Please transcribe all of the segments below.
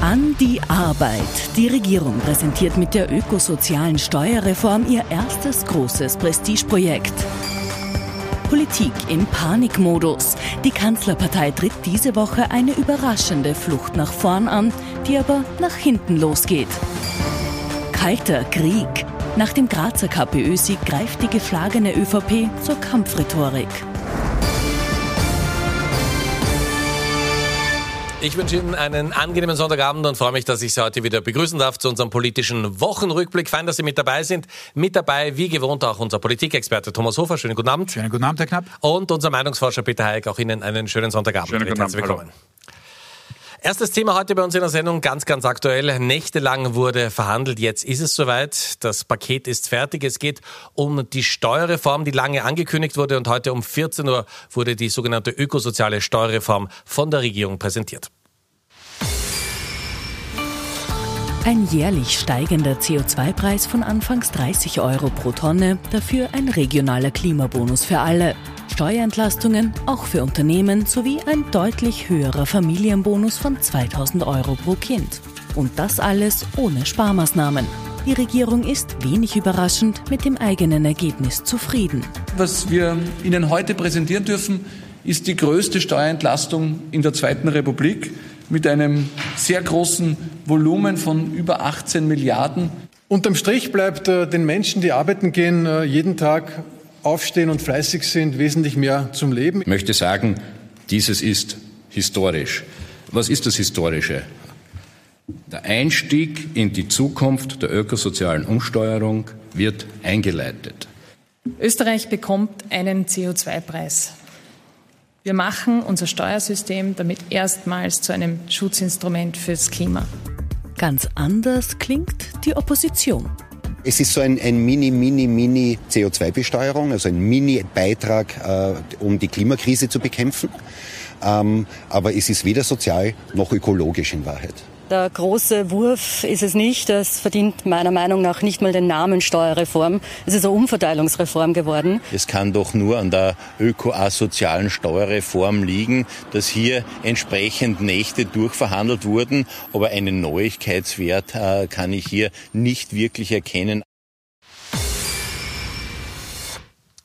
An die Arbeit. Die Regierung präsentiert mit der ökosozialen Steuerreform ihr erstes großes Prestigeprojekt. Politik im Panikmodus. Die Kanzlerpartei tritt diese Woche eine überraschende Flucht nach vorn an, die aber nach hinten losgeht. Kalter Krieg. Nach dem Grazer KPÖ-Sieg greift die geschlagene ÖVP zur Kampfrhetorik. Ich wünsche Ihnen einen angenehmen Sonntagabend und freue mich, dass ich Sie heute wieder begrüßen darf zu unserem politischen Wochenrückblick. Fein, dass Sie mit dabei sind. Mit dabei, wie gewohnt, auch unser Politikexperte Thomas Hofer. Schönen guten Abend. Schönen guten Abend, Herr Knapp. Und unser Meinungsforscher Peter Heik. Auch Ihnen einen schönen Sonntagabend. Schönen guten Abend. Willkommen. Erstes Thema heute bei uns in der Sendung, ganz, ganz aktuell. Nächtelang wurde verhandelt, jetzt ist es soweit. Das Paket ist fertig. Es geht um die Steuerreform, die lange angekündigt wurde und heute um 14 Uhr wurde die sogenannte ökosoziale Steuerreform von der Regierung präsentiert. Ein jährlich steigender CO2-Preis von anfangs 30 Euro pro Tonne, dafür ein regionaler Klimabonus für alle. Steuerentlastungen auch für Unternehmen sowie ein deutlich höherer Familienbonus von 2000 Euro pro Kind. Und das alles ohne Sparmaßnahmen. Die Regierung ist wenig überraschend mit dem eigenen Ergebnis zufrieden. Was wir Ihnen heute präsentieren dürfen, ist die größte Steuerentlastung in der Zweiten Republik mit einem sehr großen Volumen von über 18 Milliarden. Unterm Strich bleibt äh, den Menschen, die arbeiten gehen, äh, jeden Tag aufstehen und fleißig sind, wesentlich mehr zum Leben. Ich möchte sagen, dieses ist historisch. Was ist das Historische? Der Einstieg in die Zukunft der ökosozialen Umsteuerung wird eingeleitet. Österreich bekommt einen CO2-Preis. Wir machen unser Steuersystem damit erstmals zu einem Schutzinstrument fürs Klima. Ganz anders klingt die Opposition. Es ist so ein, ein Mini, Mini, Mini CO2-Besteuerung, also ein Mini-Beitrag, äh, um die Klimakrise zu bekämpfen. Ähm, aber es ist weder sozial noch ökologisch in Wahrheit. Der große Wurf ist es nicht. Das verdient meiner Meinung nach nicht mal den Namen Steuerreform. Es ist eine Umverteilungsreform geworden. Es kann doch nur an der ökoasozialen Steuerreform liegen, dass hier entsprechend Nächte durchverhandelt wurden. Aber einen Neuigkeitswert äh, kann ich hier nicht wirklich erkennen.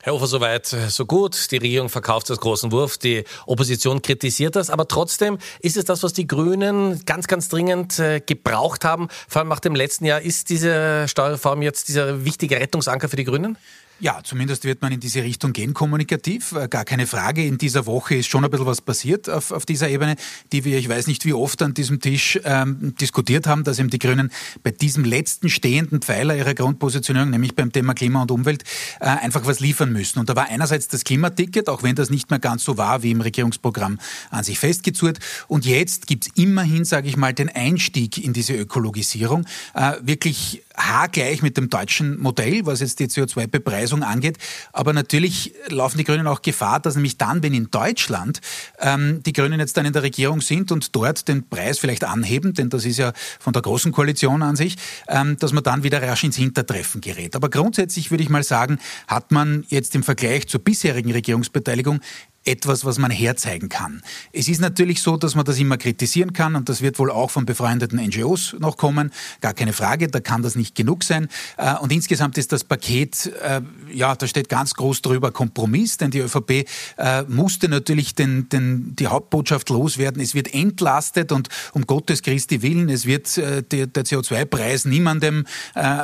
Herr Ufer, soweit, so gut. Die Regierung verkauft das großen Wurf, die Opposition kritisiert das, aber trotzdem ist es das, was die Grünen ganz, ganz dringend äh, gebraucht haben. Vor allem nach dem letzten Jahr ist diese Steuerreform jetzt dieser wichtige Rettungsanker für die Grünen? Ja, zumindest wird man in diese Richtung gehen, kommunikativ. Äh, gar keine Frage. In dieser Woche ist schon ein bisschen was passiert auf, auf dieser Ebene, die wir, ich weiß nicht wie oft an diesem Tisch ähm, diskutiert haben, dass eben die Grünen bei diesem letzten stehenden Pfeiler ihrer Grundpositionierung, nämlich beim Thema Klima und Umwelt, äh, einfach was liefern müssen. Und da war einerseits das Klimaticket, auch wenn das nicht mehr ganz so war wie im Regierungsprogramm an sich festgezurrt. Und jetzt gibt's immerhin, sage ich mal, den Einstieg in diese Ökologisierung. Äh, wirklich haargleich mit dem deutschen Modell, was jetzt die CO2-Bepreisung angeht. Aber natürlich laufen die Grünen auch Gefahr, dass nämlich dann, wenn in Deutschland ähm, die Grünen jetzt dann in der Regierung sind und dort den Preis vielleicht anheben, denn das ist ja von der großen Koalition an sich, ähm, dass man dann wieder rasch ins Hintertreffen gerät. Aber grundsätzlich würde ich mal sagen, hat man jetzt im Vergleich zur bisherigen Regierungsbeteiligung etwas, was man herzeigen kann. Es ist natürlich so, dass man das immer kritisieren kann und das wird wohl auch von befreundeten NGOs noch kommen. Gar keine Frage, da kann das nicht genug sein. Äh, und insgesamt ist das Paket, äh, ja, da steht ganz groß drüber Kompromiss, denn die ÖVP äh, musste natürlich den, den, die Hauptbotschaft loswerden. Es wird entlastet und um Gottes Christi willen, es wird der CO2-Preis niemandem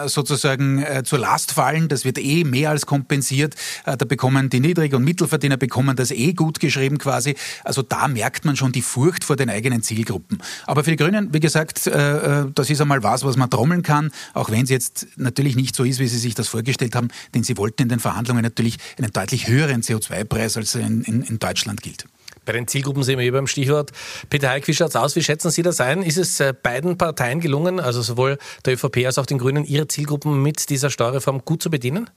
sozusagen zur Last fallen. Das wird eh mehr als kompensiert. Da bekommen die Niedrig- und Mittelverdiener bekommen das eh eh gut geschrieben quasi. Also da merkt man schon die Furcht vor den eigenen Zielgruppen. Aber für die Grünen, wie gesagt, äh, äh, das ist einmal was, was man trommeln kann, auch wenn es jetzt natürlich nicht so ist, wie Sie sich das vorgestellt haben, denn Sie wollten in den Verhandlungen natürlich einen deutlich höheren CO2-Preis, als in, in, in Deutschland gilt. Bei den Zielgruppen sind wir hier beim Stichwort. Peter Heik, wie schaut es aus? Wie schätzen Sie das ein? Ist es äh, beiden Parteien gelungen, also sowohl der ÖVP als auch den Grünen, ihre Zielgruppen mit dieser Steuerreform gut zu bedienen?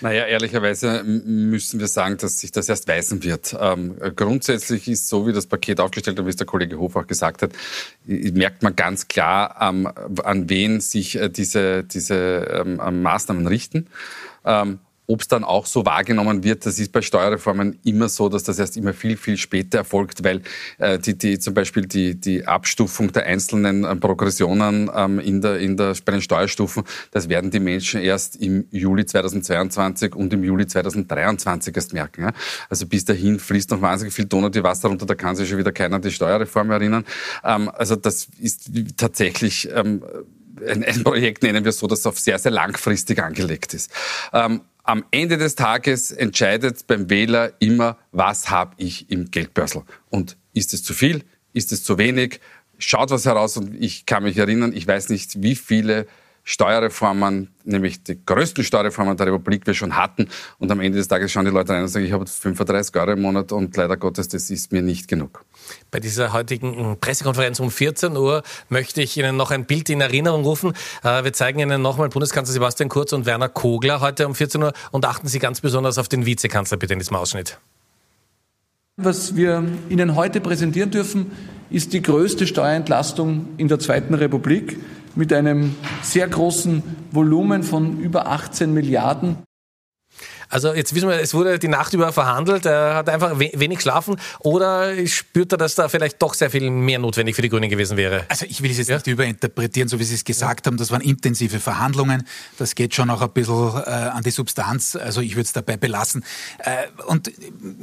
Naja, ehrlicherweise müssen wir sagen, dass sich das erst weisen wird. Ähm, grundsätzlich ist so, wie das Paket aufgestellt hat, wie es der Kollege Hof auch gesagt hat, merkt man ganz klar, ähm, an wen sich äh, diese, diese ähm, Maßnahmen richten. Ob es dann auch so wahrgenommen wird, das ist bei Steuerreformen immer so, dass das erst immer viel, viel später erfolgt, weil äh, die, die, zum Beispiel die, die Abstufung der einzelnen äh, Progressionen ähm, in der, in der, bei den Steuerstufen, das werden die Menschen erst im Juli 2022 und im Juli 2023 erst merken. Ja? Also bis dahin fließt noch wahnsinnig viel Ton und die Wasser runter, da kann sich schon wieder keiner an die Steuerreform erinnern. Ähm, also das ist tatsächlich ähm, ein, ein Projekt, nennen wir so, das auf sehr, sehr langfristig angelegt ist. Ähm, am Ende des Tages entscheidet beim Wähler immer, was habe ich im Geldbörsel. Und ist es zu viel? Ist es zu wenig? Schaut was heraus und ich kann mich erinnern, ich weiß nicht, wie viele Steuerreformen, nämlich die größten Steuerreformen der Republik wir schon hatten. Und am Ende des Tages schauen die Leute rein und sagen, ich habe 35 Euro im Monat und leider Gottes, das ist mir nicht genug. Bei dieser heutigen Pressekonferenz um 14 Uhr möchte ich Ihnen noch ein Bild in Erinnerung rufen. Äh, wir zeigen Ihnen nochmal Bundeskanzler Sebastian Kurz und Werner Kogler heute um 14 Uhr und achten Sie ganz besonders auf den Vizekanzler bitte in diesem Ausschnitt. Was wir Ihnen heute präsentieren dürfen, ist die größte Steuerentlastung in der Zweiten Republik mit einem sehr großen Volumen von über 18 Milliarden. Also jetzt wissen wir, es wurde die Nacht über verhandelt, er hat einfach wenig geschlafen oder spürt er, dass da vielleicht doch sehr viel mehr notwendig für die Grünen gewesen wäre? Also ich will es jetzt ja? nicht überinterpretieren, so wie Sie es gesagt ja. haben, das waren intensive Verhandlungen, das geht schon auch ein bisschen äh, an die Substanz, also ich würde es dabei belassen. Äh, und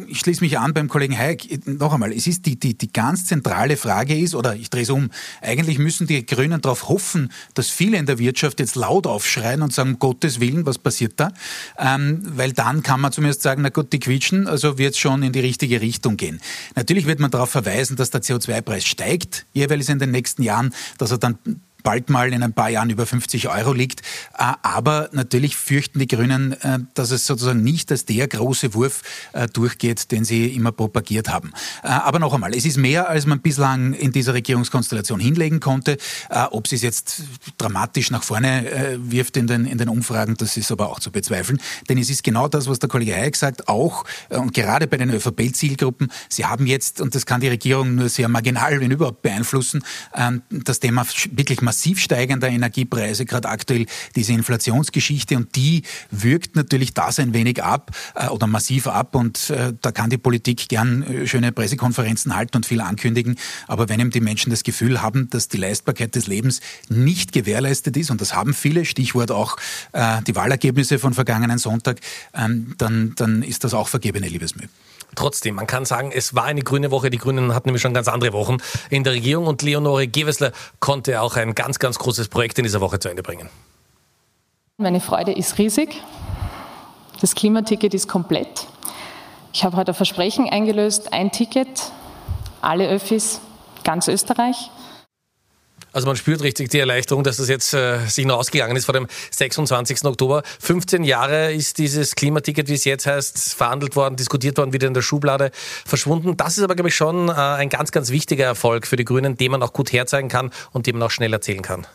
ich schließe mich an beim Kollegen Hayek, noch einmal, es ist die, die, die ganz zentrale Frage ist, oder ich drehe es um, eigentlich müssen die Grünen darauf hoffen, dass viele in der Wirtschaft jetzt laut aufschreien und sagen, Gottes Willen, was passiert da? Ähm, weil dann kann man zumindest sagen, na gut, die quietschen, also wird es schon in die richtige Richtung gehen. Natürlich wird man darauf verweisen, dass der CO2-Preis steigt, jeweils in den nächsten Jahren, dass er dann bald mal in ein paar Jahren über 50 Euro liegt. Äh, aber natürlich fürchten die Grünen, äh, dass es sozusagen nicht als der große Wurf äh, durchgeht, den sie immer propagiert haben. Aber noch einmal, es ist mehr, als man bislang in dieser Regierungskonstellation hinlegen konnte. Ob sie es jetzt dramatisch nach vorne wirft in den, in den Umfragen, das ist aber auch zu bezweifeln. Denn es ist genau das, was der Kollege Hayek sagt, auch und gerade bei den ÖVP-Zielgruppen, sie haben jetzt, und das kann die Regierung nur sehr marginal, wenn überhaupt, beeinflussen, ähm, das Thema wirklich massiv massiv steigender Energiepreise, gerade aktuell diese Inflationsgeschichte. Und die wirkt natürlich das ein wenig ab äh, oder massiv ab. Und äh, da kann die Politik gern äh, schöne Pressekonferenzen halten und viel ankündigen, aber wenn eben die Menschen das Gefühl haben, dass die Leistbarkeit des Lebens nicht gewährleistet ist und das haben viele, Stichwort auch äh, die Wahlergebnisse von vergangenen Sonntag, ähm, dann, dann ist das auch vergebene Liebesmühe. Trotzdem, man kann sagen, es war eine grüne Woche. Die Grünen hatten nämlich schon ganz andere Wochen in der Regierung und Leonore Gewessler konnte auch ein ganz, ganz großes Projekt in dieser Woche zu Ende bringen. Meine Freude ist riesig. Das Klimaticket ist komplett. Ich habe heute ein Versprechen eingelöst, ein Ticket, alle Öffis, ganz Österreich. Also man spürt richtig die Erleichterung, dass das jetzt äh, sich noch ausgegangen ist vor dem 26. Oktober. 15 Jahre ist dieses Klimaticket, wie es jetzt heißt, verhandelt worden, diskutiert worden, wieder in der Schublade verschwunden. Das ist aber, glaube ich, schon äh, ein ganz, ganz wichtiger Erfolg für die Grünen, den man auch gut herzeigen kann und den man auch schnell erzählen kann.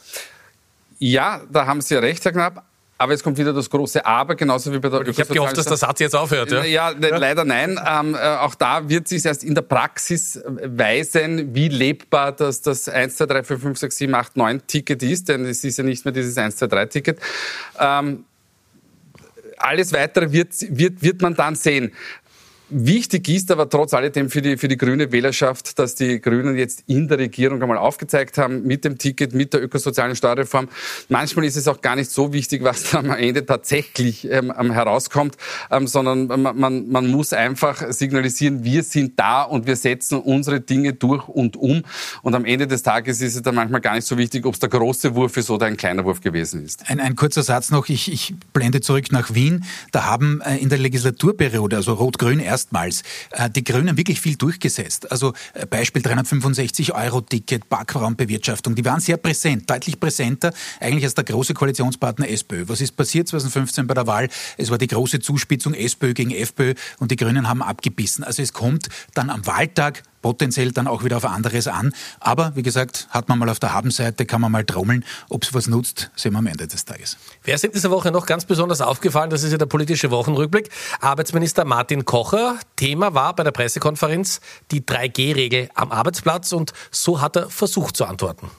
Ja, da haben Sie recht, Herr Knapp. Aber jetzt kommt wieder das große Aber, genauso wie bei der Ich habe gehofft, dass der Satz jetzt aufhört. Ja, ja, ja. leider nein. Ähm, äh, auch da wird sich erst in der Praxis weisen, wie lebbar das, das 1, 2, 3, 4, 5, 6, 7, 8, 9 Ticket ist, denn es ist ja nicht mehr dieses 1, 2, 3 Ticket. Ähm, alles Weitere wird, wird, wird man dann sehen. Wichtig ist aber trotz alledem für die, für die grüne Wählerschaft, dass die Grünen jetzt in der Regierung einmal aufgezeigt haben, mit dem Ticket, mit der ökosozialen Steuerreform. Manchmal ist es auch gar nicht so wichtig, was dann am Ende tatsächlich ähm, herauskommt, ähm, sondern man, man, man muss einfach signalisieren, wir sind da und wir setzen unsere Dinge durch und um. Und am Ende des Tages ist es dann manchmal gar nicht so wichtig, ob es der große Wurf ist oder ein kleiner Wurf gewesen ist. Ein, ein kurzer Satz noch. Ich, ich blende zurück nach Wien. Da haben äh, in der Legislaturperiode, also Rot-Grün erst erstmals äh, die Grünen wirklich viel durchgesetzt. Also äh, Beispiel 365 Euro Ticket, Parkraumbewirtschaftung, die waren sehr präsent, deutlich präsenter eigentlich als der große Koalitionspartner SPÖ. Was ist passiert 2015 bei der Wahl? Es war die große Zuspitzung SPÖ gegen FPÖ und die Grünen haben abgebissen. Also es kommt dann am Wahltag potenziell dann auch wieder auf anderes an. Aber wie gesagt, hat man mal auf der Habenseite, kann man mal trommeln. Ob es was nutzt, sehen wir am Ende des Tages. Wer ist in dieser Woche noch ganz besonders aufgefallen? Das ist ja der politische Wochenrückblick. Arbeitsminister Martin Kocher. Thema war bei der Pressekonferenz die 3G-Regel am Arbeitsplatz und so hat er versucht zu antworten.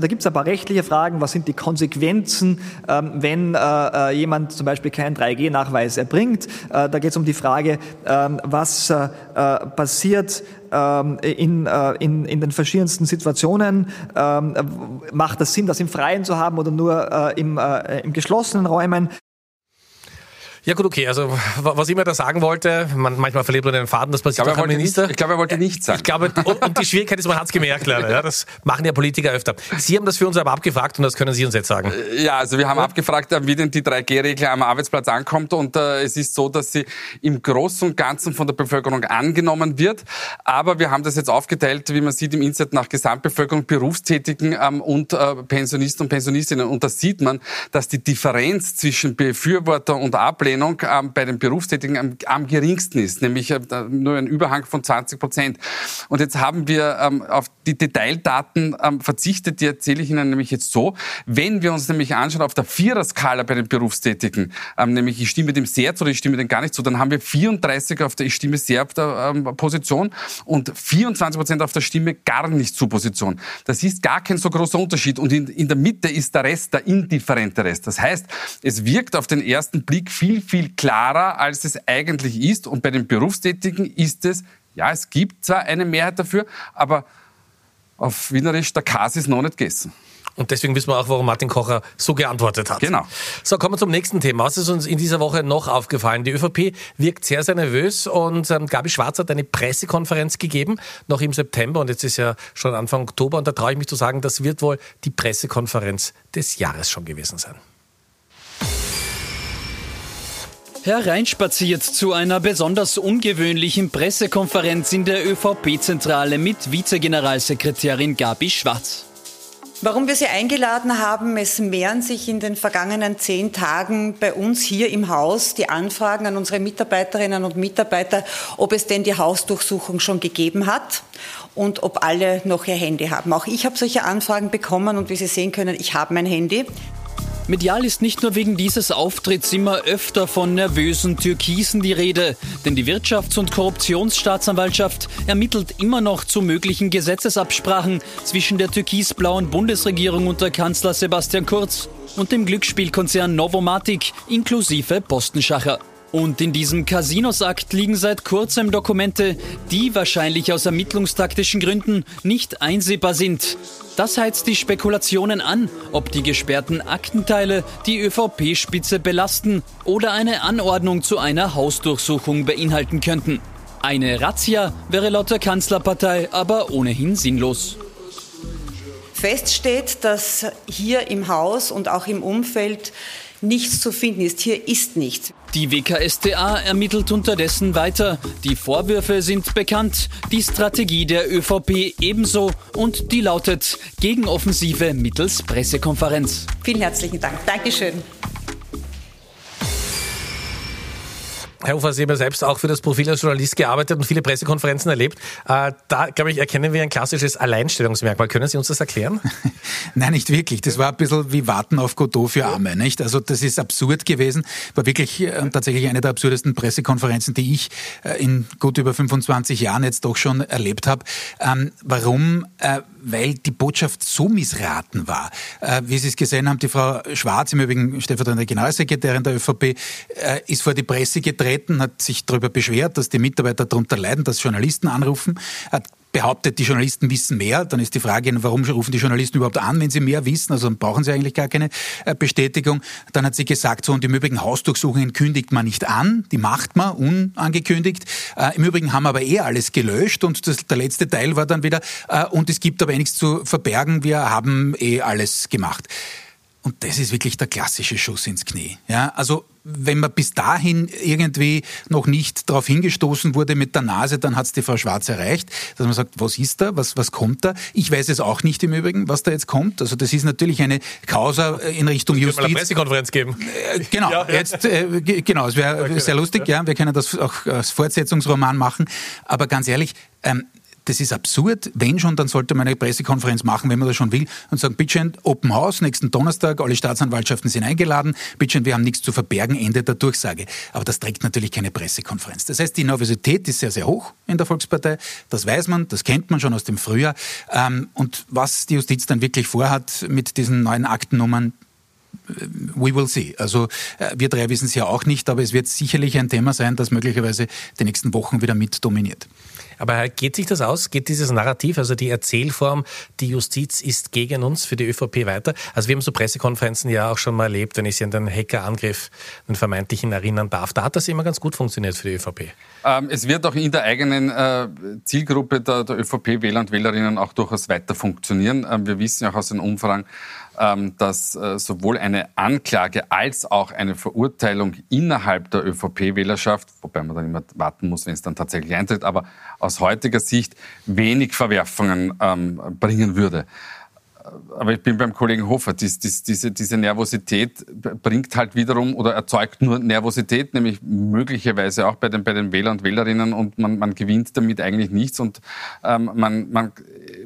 Da gibt es ein paar rechtliche Fragen. Was sind die Konsequenzen, ähm, wenn äh, äh jemand zum Beispiel keinen 3G-Nachweis erbringt? Äh, da geht es um die Frage, äh, was passiert ähm, in, in, in den verschiedensten Situationen. Ähm, macht das Sinn, das im Freien zu haben oder nur im, im geschlossenen Räumen? Ja gut, okay. Also was ich mir da sagen wollte, man, manchmal verliert man den Faden, das passiert ich glaube, auch Minister. Nicht, ich glaube, er wollte nichts sagen. Ich glaube, und, und die Schwierigkeit ist, man hat es gemerkt leider. Ja, das machen ja Politiker öfter. Sie haben das für uns aber abgefragt und das können Sie uns jetzt sagen. Äh, ja, also wir haben ja. abgefragt, wie denn die 3G-Regel am Arbeitsplatz ankommt und äh, es ist so, dass sie im Großen und Ganzen von der Bevölkerung angenommen wird. Aber wir haben das jetzt aufgeteilt, wie man sieht im Inset nach Gesamtbevölkerung, Berufstätigen ähm, und äh, Pensionisten und Pensionistinnen. Und da sieht man, dass die Differenz zwischen Befürworter und Ablehner Ablehnung ähm, bei den Berufstätigen am, am geringsten ist, nämlich äh, nur ein Überhang von 20 Prozent. Und jetzt haben wir ähm, auf die Detaildaten ähm, verzichtet, die erzähle ich Ihnen nämlich jetzt so. Wenn wir uns nämlich anschauen auf der Vierer-Skala bei den Berufstätigen, ähm, nämlich ich stimme dem sehr zu oder ich stimme dem gar nicht zu, dann haben wir 34 auf der ich stimme sehr auf der ähm, Position und 24 Prozent auf der Stimme gar nicht zu Position. Das ist gar kein so großer Unterschied und in, in der Mitte ist der Rest der indifferente Rest. Das heißt, es wirkt auf den ersten Blick viel, viel klarer, als es eigentlich ist. Und bei den Berufstätigen ist es, ja, es gibt zwar eine Mehrheit dafür, aber auf Wienerisch, der Kas ist noch nicht gegessen. Und deswegen wissen wir auch, warum Martin Kocher so geantwortet hat. Genau. So, kommen wir zum nächsten Thema. Was ist uns in dieser Woche noch aufgefallen? Die ÖVP wirkt sehr, sehr nervös und ähm, Gabi Schwarz hat eine Pressekonferenz gegeben, noch im September und jetzt ist ja schon Anfang Oktober und da traue ich mich zu sagen, das wird wohl die Pressekonferenz des Jahres schon gewesen sein. Hereinspaziert zu einer besonders ungewöhnlichen Pressekonferenz in der ÖVP-Zentrale mit Vizegeneralsekretärin Gabi Schwarz. Warum wir Sie eingeladen haben, es mehren sich in den vergangenen zehn Tagen bei uns hier im Haus die Anfragen an unsere Mitarbeiterinnen und Mitarbeiter, ob es denn die Hausdurchsuchung schon gegeben hat und ob alle noch ihr Handy haben. Auch ich habe solche Anfragen bekommen und wie Sie sehen können, ich habe mein Handy. Medial ist nicht nur wegen dieses Auftritts immer öfter von nervösen Türkisen die Rede, denn die Wirtschafts- und Korruptionsstaatsanwaltschaft ermittelt immer noch zu möglichen Gesetzesabsprachen zwischen der türkisblauen Bundesregierung unter Kanzler Sebastian Kurz und dem Glücksspielkonzern Novomatic inklusive Postenschacher. Und in diesem Casinos-Akt liegen seit kurzem Dokumente, die wahrscheinlich aus ermittlungstaktischen Gründen nicht einsehbar sind. Das heizt die Spekulationen an, ob die gesperrten Aktenteile die ÖVP-Spitze belasten oder eine Anordnung zu einer Hausdurchsuchung beinhalten könnten. Eine Razzia wäre laut der Kanzlerpartei aber ohnehin sinnlos. Fest steht, dass hier im Haus und auch im Umfeld nichts zu finden ist. Hier ist nichts. Die WKSDA ermittelt unterdessen weiter. Die Vorwürfe sind bekannt, die Strategie der ÖVP ebenso und die lautet Gegenoffensive mittels Pressekonferenz. Vielen herzlichen Dank. Dankeschön. Herr Ufer, Sie haben ja selbst auch für das Profil als Journalist gearbeitet und viele Pressekonferenzen erlebt. Äh, da, glaube ich, erkennen wir ein klassisches Alleinstellungsmerkmal. Können Sie uns das erklären? Nein, nicht wirklich. Das war ein bisschen wie Warten auf Godot für Arme, nicht? Also das ist absurd gewesen. War wirklich äh, tatsächlich eine der absurdesten Pressekonferenzen, die ich äh, in gut über 25 Jahren jetzt doch schon erlebt habe. Ähm, warum? Weil die Botschaft so missraten war. Äh, wie Sie es gesehen haben, die Frau Schwarz, im Übrigen stellvertretende Generalsekretärin der ÖVP, äh, ist vor die Presse getreten, hat sich darüber beschwert, dass die Mitarbeiter darunter leiden, dass Journalisten anrufen, hat behauptet, die Journalisten wissen mehr. Dann ist die Frage, warum rufen die Journalisten überhaupt an, wenn sie mehr wissen? Also dann brauchen sie eigentlich gar keine äh, Bestätigung. Dann hat sie gesagt, so und im Übrigen Hausdurchsuchungen kündigt man nicht an, die macht man unangekündigt. Äh, Im Übrigen haben aber eh alles gelöscht und das, der letzte Teil war dann wieder, äh, und es gibt aber eh nichts zu verbergen, wir haben eh alles gemacht. Und das ist wirklich der klassische Schuss ins Knie. Ja, also wenn man bis dahin irgendwie noch nicht darauf hingestoßen wurde mit der Nase, dann hat es die Frau Schwarz erreicht, dass man sagt, was ist da, was, was kommt da? Ich weiß es auch nicht im Übrigen, was da jetzt kommt. Also das ist natürlich eine Causa in Richtung das Justiz. Mal eine Pressekonferenz geben. Äh, genau, ja, ja. jetzt äh, genau, es wäre okay, sehr lustig, ja. ja. Wir können das auch als Fortsetzungsroman machen. Aber ganz ehrlich, ähm, das ist absurd. Wenn schon, dann sollte man eine Pressekonferenz machen, wenn man das schon will, und sagen, bitteschön, Open House, nächsten Donnerstag, alle Staatsanwaltschaften sind eingeladen, bitteschön, wir haben nichts zu verbergen, Ende der Durchsage. Aber das trägt natürlich keine Pressekonferenz. Das heißt, die Nervosität ist sehr, sehr hoch in der Volkspartei. Das weiß man, das kennt man schon aus dem Frühjahr. Ähm, und was die Justiz dann wirklich vorhat mit diesen neuen Aktennummern, we will see. Also äh, wir drei wissen es ja auch nicht, aber es wird sicherlich ein Thema sein, das möglicherweise die nächsten Wochen wieder mit dominiert. Aber geht sich das aus? Geht dieses Narrativ, also die Erzählform, die Justiz ist gegen uns für die ÖVP weiter? Also wir haben so Pressekonferenzen ja auch schon mal erlebt, wenn ich Sie an den Hackerangriff, den vermeintlichen erinnern darf. Da hat das immer ganz gut funktioniert für die ÖVP. Ähm, es wird auch in der eigenen äh, Zielgruppe der, der ÖVP-Wähler und Wählerinnen auch durchaus weiter funktionieren. Ähm, wir wissen ja auch aus den Umfragen, ähm, dass äh, sowohl eine Anklage als auch eine Verurteilung innerhalb der ÖVP-Wählerschaft, wobei man dann immer warten muss, wenn es dann tatsächlich eintritt, aber aus heutiger Sicht wenig Verwerfungen ähm, bringen würde aber ich bin beim Kollegen Hofer. Dies, dies, diese, diese Nervosität bringt halt wiederum oder erzeugt nur Nervosität, nämlich möglicherweise auch bei den, bei den Wähler und Wählerinnen und man, man gewinnt damit eigentlich nichts und ähm, man, man,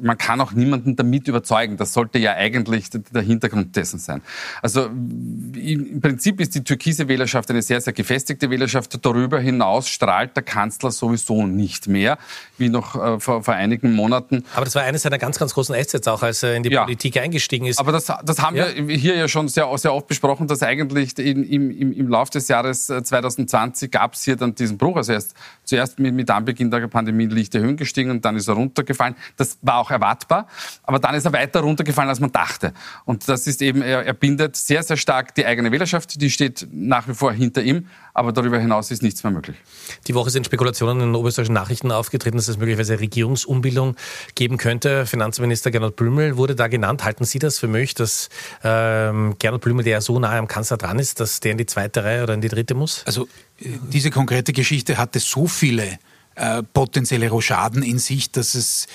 man kann auch niemanden damit überzeugen. Das sollte ja eigentlich der Hintergrund dessen sein. Also im Prinzip ist die türkise Wählerschaft eine sehr, sehr gefestigte Wählerschaft. Darüber hinaus strahlt der Kanzler sowieso nicht mehr, wie noch äh, vor, vor einigen Monaten. Aber das war eines seiner ganz, ganz großen Assets auch, als er in die ja. Politik eingestiegen ist. Aber das, das haben ja. wir hier ja schon sehr, sehr oft besprochen, dass eigentlich in, im, im, im Lauf des Jahres 2020 gab es hier dann diesen Bruch. Also erst, zuerst mit, mit Anbeginn der Pandemie liegt er Höhen gestiegen und dann ist er runtergefallen. Das war auch erwartbar. Aber dann ist er weiter runtergefallen, als man dachte. Und das ist eben, er, er bindet sehr, sehr stark die eigene Wählerschaft. Die steht nach wie vor hinter ihm. Aber darüber hinaus ist nichts mehr möglich. Die Woche sind Spekulationen in den oberösterreichischen Nachrichten aufgetreten, dass es möglicherweise Regierungsumbildung geben könnte. Finanzminister Gernot Blümel wurde da genannt. Halten Sie das für möglich, dass ähm, Gernot Blümel, der ja so nahe am Kanzler dran ist, dass der in die zweite Reihe oder in die dritte muss? Also äh, diese konkrete Geschichte hatte so viele äh, potenzielle Rochaden in sich, dass es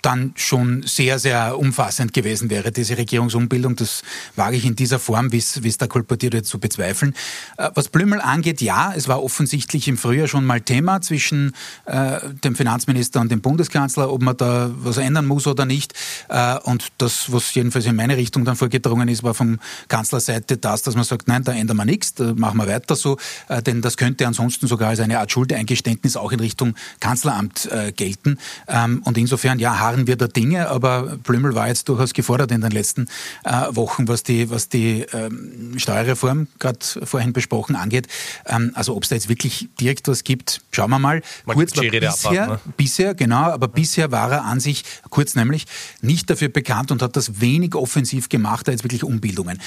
dann schon sehr, sehr umfassend gewesen wäre, diese Regierungsumbildung. Das wage ich in dieser Form, wie es da kolportiert wird, zu bezweifeln. Äh, was Blümel angeht, ja, es war offensichtlich im Frühjahr schon mal Thema zwischen äh, dem Finanzminister und dem Bundeskanzler, ob man da was ändern muss oder nicht. Äh, und das, was jedenfalls in meine Richtung dann vorgedrungen ist, war vom Kanzlerseite das, dass man sagt, nein, da ändern wir nichts, da machen wir weiter so, äh, denn das könnte ansonsten sogar als eine Art Schuldeingeständnis auch in Richtung Kanzleramt äh, gelten. Ähm, und insofern, ja, harren wir der Dinge, aber Blümel war jetzt durchaus gefordert in den letzten äh, Wochen, was die, was die ähm, Steuerreform, gerade vorhin besprochen, angeht. Ähm, also ob es da jetzt wirklich direkt was gibt, schauen wir mal. Man kurz war bisher, abwarten, ne? bisher, genau, aber ja. bisher war er an sich, kurz nämlich, nicht dafür bekannt und hat das wenig offensiv gemacht, da jetzt wirklich Umbildungen.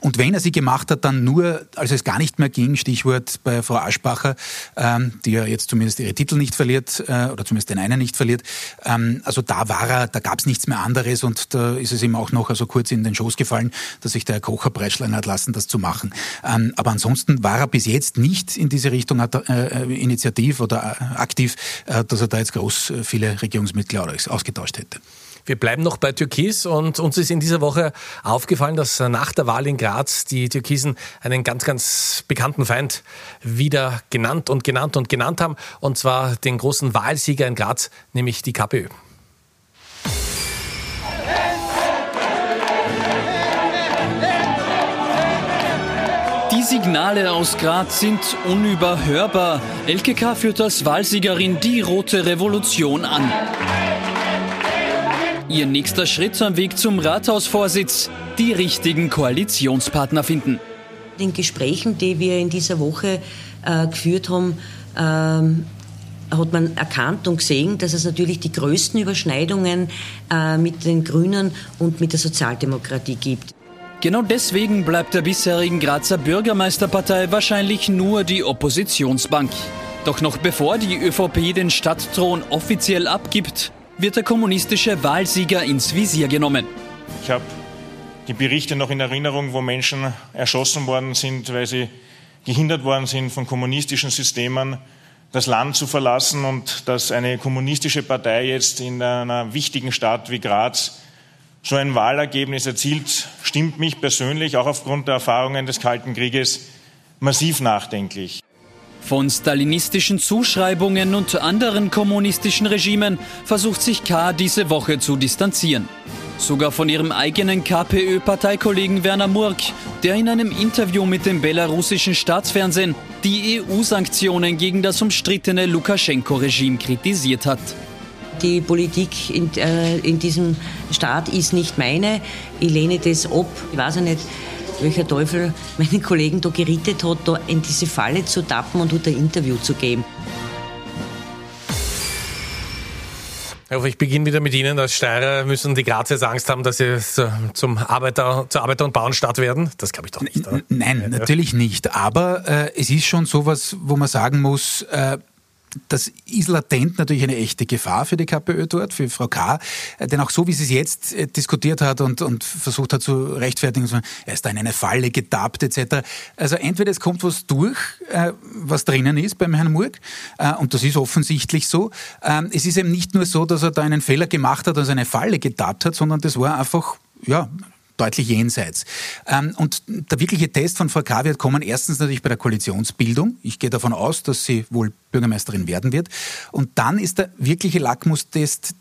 Und wenn er sie gemacht hat, dann nur, als es gar nicht mehr ging, Stichwort bei Frau Aschbacher, ähm, die ja jetzt zumindest ihre Titel nicht verliert, äh, oder zumindest den einen nicht verliert. Ähm, also da war er, da gab es nichts mehr anderes und da ist es ihm auch noch also kurz in den Schoß gefallen, dass sich der Herr Kocher breitschlagen hat lassen, das zu machen. Ähm, aber ansonsten war er bis jetzt nicht in diese Richtung hat, äh, initiativ oder äh, aktiv, äh, dass er da jetzt groß äh, viele Regierungsmitglieder ausgetauscht hätte. Wir bleiben noch bei Türkis und uns ist in dieser Woche aufgefallen, dass nach der Wahl in Graz die Türkisen einen ganz, ganz bekannten Feind wieder genannt und genannt und genannt haben. Und zwar den großen Wahlsieger in Graz, nämlich die KPÖ. Die Signale aus Graz sind unüberhörbar. LKK führt als Wahlsiegerin die Rote Revolution an. Ihr nächster Schritt am Weg zum Rathausvorsitz, die richtigen Koalitionspartner finden. In Gesprächen, die wir in dieser Woche äh, geführt haben, ähm, hat man erkannt und gesehen, dass es natürlich die größten Überschneidungen äh, mit den Grünen und mit der Sozialdemokratie gibt. Genau deswegen bleibt der bisherigen Grazer Bürgermeisterpartei wahrscheinlich nur die Oppositionsbank. Doch noch bevor die ÖVP den Stadtthron offiziell abgibt, wird der kommunistische Wahlsieger ins Visier genommen. Ich habe die Berichte noch in Erinnerung, wo Menschen erschossen worden sind, weil sie gehindert worden sind von kommunistischen Systemen, das Land zu verlassen und dass eine kommunistische Partei jetzt in einer wichtigen Stadt wie Graz so ein Wahlergebnis erzielt, stimmt mich persönlich, auch aufgrund der Erfahrungen des Kalten Krieges, massiv nachdenklich. Von stalinistischen Zuschreibungen und anderen kommunistischen Regimen versucht sich K. diese Woche zu distanzieren. Sogar von ihrem eigenen KPÖ-Parteikollegen Werner Murk, der in einem Interview mit dem belarussischen Staatsfernsehen die EU-Sanktionen gegen das umstrittene Lukaschenko-Regime kritisiert hat. Die Politik in, äh, in, diesem Staat ist nicht meine. Ich lehne das ab. Ich weiß ja nicht, welcher Teufel meinen Kollegen da gerettet hat, da in diese Falle zu tappen und dort ein Interview zu geben. Ich beginne wieder mit Ihnen. Als Steirer müssen die Grazer jetzt Angst haben, dass sie zum Arbeiter, zur Arbeiter- und Bauernstadt werden. Das glaube ich doch nicht. Oder? Nein, natürlich nicht. Aber äh, es ist schon sowas, wo man sagen muss, äh, das ist latent natürlich eine echte Gefahr für die KPÖ dort, für Frau K. Denn auch so, wie sie es jetzt äh, diskutiert hat und, und versucht hat zu rechtfertigen, er ist da in eine Falle getappt etc. Also entweder es kommt was durch, äh, was drinnen ist beim Herrn Murg, äh, und das ist offensichtlich so. Ähm, es ist eben nicht nur so, dass er da einen Fehler gemacht hat, also eine Falle getappt hat, sondern das war einfach, ja, deutlich jenseits. Ähm, und der wirkliche Test von Frau K. wird kommen erstens natürlich bei der Koalitionsbildung. Ich gehe davon aus, dass sie wohl Bürgermeisterin werden wird. Und dann ist der wirkliche Lackmustest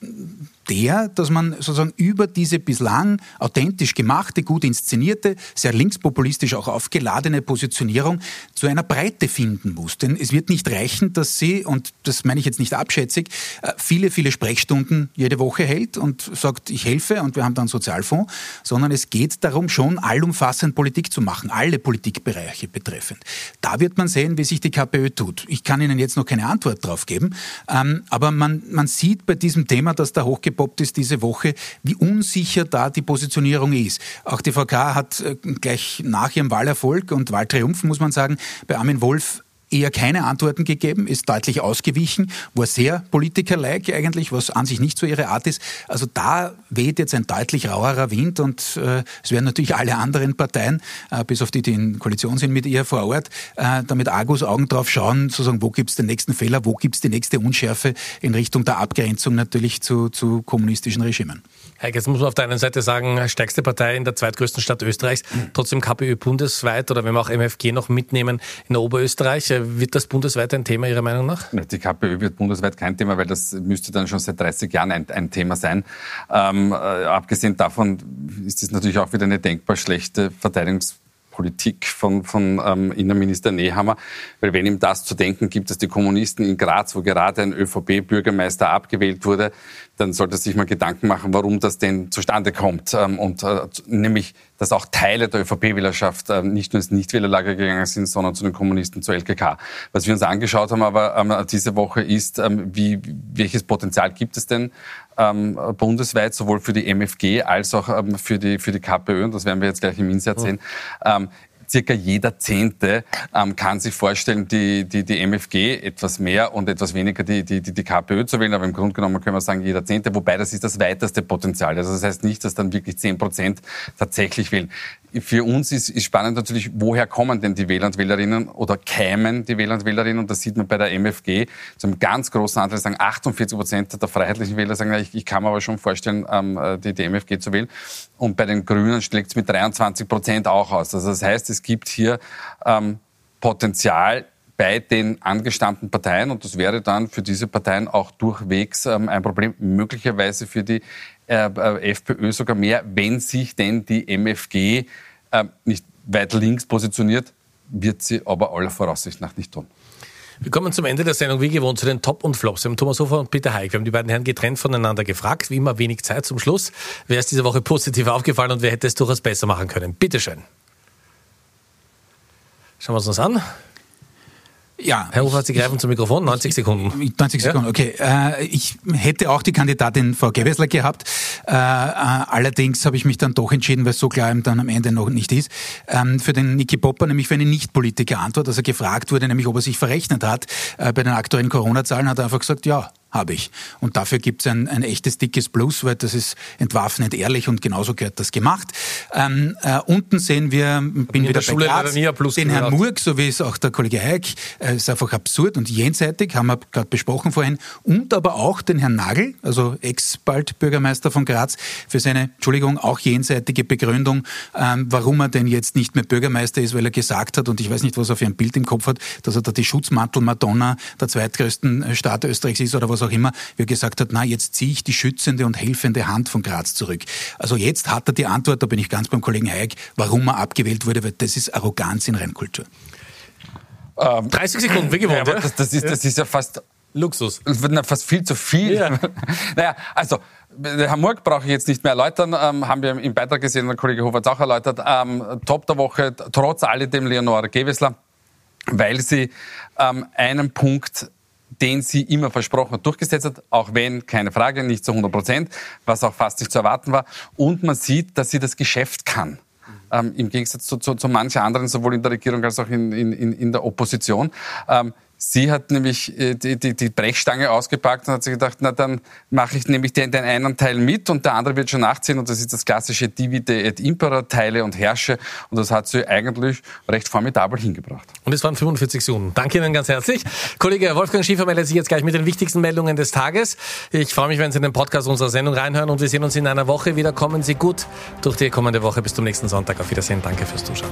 der, dass man sozusagen über diese bislang authentisch gemachte, gut inszenierte, sehr linkspopulistisch auch aufgeladene Positionierung zu einer Breite finden muss. Denn es wird nicht reichen, dass sie, und das meine ich jetzt nicht abschätzig, äh, viele, viele Sprechstunden jede Woche hält und sagt, ich helfe und wir haben dann Sozialfonds, sondern es geht darum, schon allumfassend Politik zu machen, alle Politikbereiche betreffend. Da wird man sehen, wie sich die KPÖ tut. Ich kann Ihnen jetzt noch keine Antwort drauf geben, ähm, aber man, man sieht bei diesem Thema, dass da hochgepackt aufgepoppt ist diese Woche, wie unsicher da die Positionierung ist. Auch die VK hat äh, gleich nach ihrem Wahlerfolg und Wahltriumph, muss man sagen, bei Armin Wolf eher keine Antworten gegeben, ist deutlich ausgewichen, war sehr Politiker-like eigentlich, was an sich nicht so ihre Art ist. Also da weht jetzt ein deutlich rauerer Wind und äh, es werden natürlich alle anderen Parteien, äh, bis auf die, die in Koalition sind mit ihr vor Ort, äh, damit Argus Augen drauf schauen, zu sagen, wo gibt's den nächsten Fehler, wo gibt's die nächste Unschärfe in Richtung der Abgrenzung natürlich zu, zu kommunistischen Regimen. Heike, jetzt muss man auf der einen Seite sagen, stärkste Partei in der zweitgrößten Stadt Österreichs, trotzdem KPÖ bundesweit oder wenn wir auch MFG noch mitnehmen in Oberösterreich, wird das bundesweit ein Thema Ihrer Meinung nach? Die KPÖ wird bundesweit kein Thema, weil das müsste dann schon seit 30 Jahren ein, ein Thema sein. Ähm, äh, abgesehen davon ist es natürlich auch wieder eine denkbar schlechte Verteidigungs Politik von, von ähm, Innenminister Nehammer. Weil wenn ihm das zu denken gibt, dass die Kommunisten in Graz, wo gerade ein ÖVP-Bürgermeister abgewählt wurde, dann sollte sich mal Gedanken machen, warum das denn zustande kommt. Ähm, und äh, nämlich, dass auch Teile der ÖVP-Wählerschaft äh, nicht nur ins Nichtwählerlager gegangen sind, sondern zu den Kommunisten, zur LKK. Was wir uns angeschaut haben aber ähm, diese Woche ist, ähm, wie, welches Potenzial gibt es denn bundesweit, sowohl für die MFG als auch für, die, für die KPÖ, und das werden wir jetzt gleich im Insert sehen, ähm, circa jeder Zehnte ähm, kann sich vorstellen, die, die, die MFG etwas mehr und etwas weniger die, die, die, die KPÖ zu wählen. Aber im Grunde genommen können wir sagen, jeder Zehnte, wobei das ist das weiteste Potenzial. Also das heißt nicht, dass dann wirklich zehn Prozent tatsächlich wählen für uns ist, ist spannend natürlich, woher kommen denn die Wähler und Wählerinnen oder kämen die Wähler und Wählerinnen? Und das sieht man bei der MFG zu einem ganz großen Anteil, sagen 48 Prozent der freiheitlichen Wähler sagen, ich, ich kann mir aber schon vorstellen, ähm, die, die MFG zu wählen. Und bei den Grünen schlägt es mit 23 Prozent auch aus. Also das heißt, es gibt hier ähm, Potenzial, bei den angestammten Parteien und das wäre dann für diese Parteien auch durchwegs ähm, ein Problem, möglicherweise für die äh, äh FPÖ sogar mehr, wenn sich denn die MFG äh, nicht weit links positioniert, wird sie aber aller Voraussicht nach nicht tun. Wir kommen zum Ende der Sendung wie gewohnt zu den Top und Flops. Wir haben Thomas Hofer und Peter Heik. Wir haben die beiden Herren getrennt voneinander gefragt. Wie immer wenig Zeit zum Schluss. Wer ist diese Woche positiv aufgefallen und wer hätte es durchaus besser machen können? Bitteschön. Schauen wir uns das an. Ja. Herr Hofer, Sie greifen zum Mikrofon, 90 Sekunden. 90 Sekunden, ja? okay. Äh, ich hätte auch die Kandidatin Frau Gewessler gehabt. Äh, äh, allerdings habe ich mich dann doch entschieden, weil es so klar dann am Ende noch nicht ist, ähm, für den Niki Popper, nämlich für eine Nicht-Politiker-Antwort, dass er gefragt wurde, nämlich ob er sich verrechnet hat bei den aktuellen Corona-Zahlen, hat er einfach gesagt, ja, habe ich. Und dafür gibt es ein, ein echtes dickes Plus, weil das ist entwaffnet ehrlich und genauso gehört das gemacht. Ähm, äh, unten sehen wir, bin wieder bei Graz, den Herrn Murg, so wie es auch der Kollege Hayek, äh, ist einfach absurd und jenseitig, haben wir gerade besprochen vorhin, und aber auch den Herrn Nagel, also ex-bald Bürgermeister von Graz, für seine, Entschuldigung, auch jenseitige Begründung, ähm, warum er denn jetzt nicht mehr Bürgermeister ist, weil er gesagt hat, und ich weiß nicht, was er für ein Bild im Kopf hat, dass er da die Schutzmantel-Madonna der zweitgrößten Stadt Österreichs ist oder was auch immer, wie er gesagt hat, na, jetzt ziehe ich die schützende und helfende Hand von Graz zurück. Also jetzt hat er die Antwort, da bin ich ganz beim Kollegen Hayek, warum er abgewählt wurde, weil das ist Arroganz in Reinkultur. Ähm, 30 Sekunden, wie gewohnt. Ja, das, das, ist, das ist ja fast Luxus. Na, fast viel zu viel. Ja. naja, also Herr Murg brauche ich jetzt nicht mehr erläutern, ähm, haben wir im Beitrag gesehen, der Kollege Hofer hat es auch erläutert. Ähm, Top der Woche, trotz alledem Leonore Gewessler, weil sie ähm, einen Punkt den sie immer versprochen hat, durchgesetzt hat, auch wenn, keine Frage, nicht zu 100 Prozent, was auch fast nicht zu erwarten war. Und man sieht, dass sie das Geschäft kann. Ähm, Im Gegensatz zu, zu, zu manchen anderen, sowohl in der Regierung als auch in, in, in der Opposition. Ähm, Sie hat nämlich äh, die, die, die Brechstange ausgepackt und hat sich gedacht, na dann mache ich nämlich den, den einen Teil mit und der andere wird schon nachziehen und das ist das klassische Divide et Impera, Teile und Herrsche und das hat sie eigentlich recht formidabel hingebracht. Und es waren 45 Sekunden. Danke Ihnen ganz herzlich. Kollege Wolfgang Schiefer meldet sich jetzt gleich mit den wichtigsten Meldungen des Tages. Ich freue mich, wenn Sie in den Podcast unserer Sendung reinhören und wir sehen uns in einer Woche wieder. Kommen Sie gut durch die kommende Woche. Bis zum nächsten Sonntag. Auf Wiedersehen. Danke fürs Zuschauen.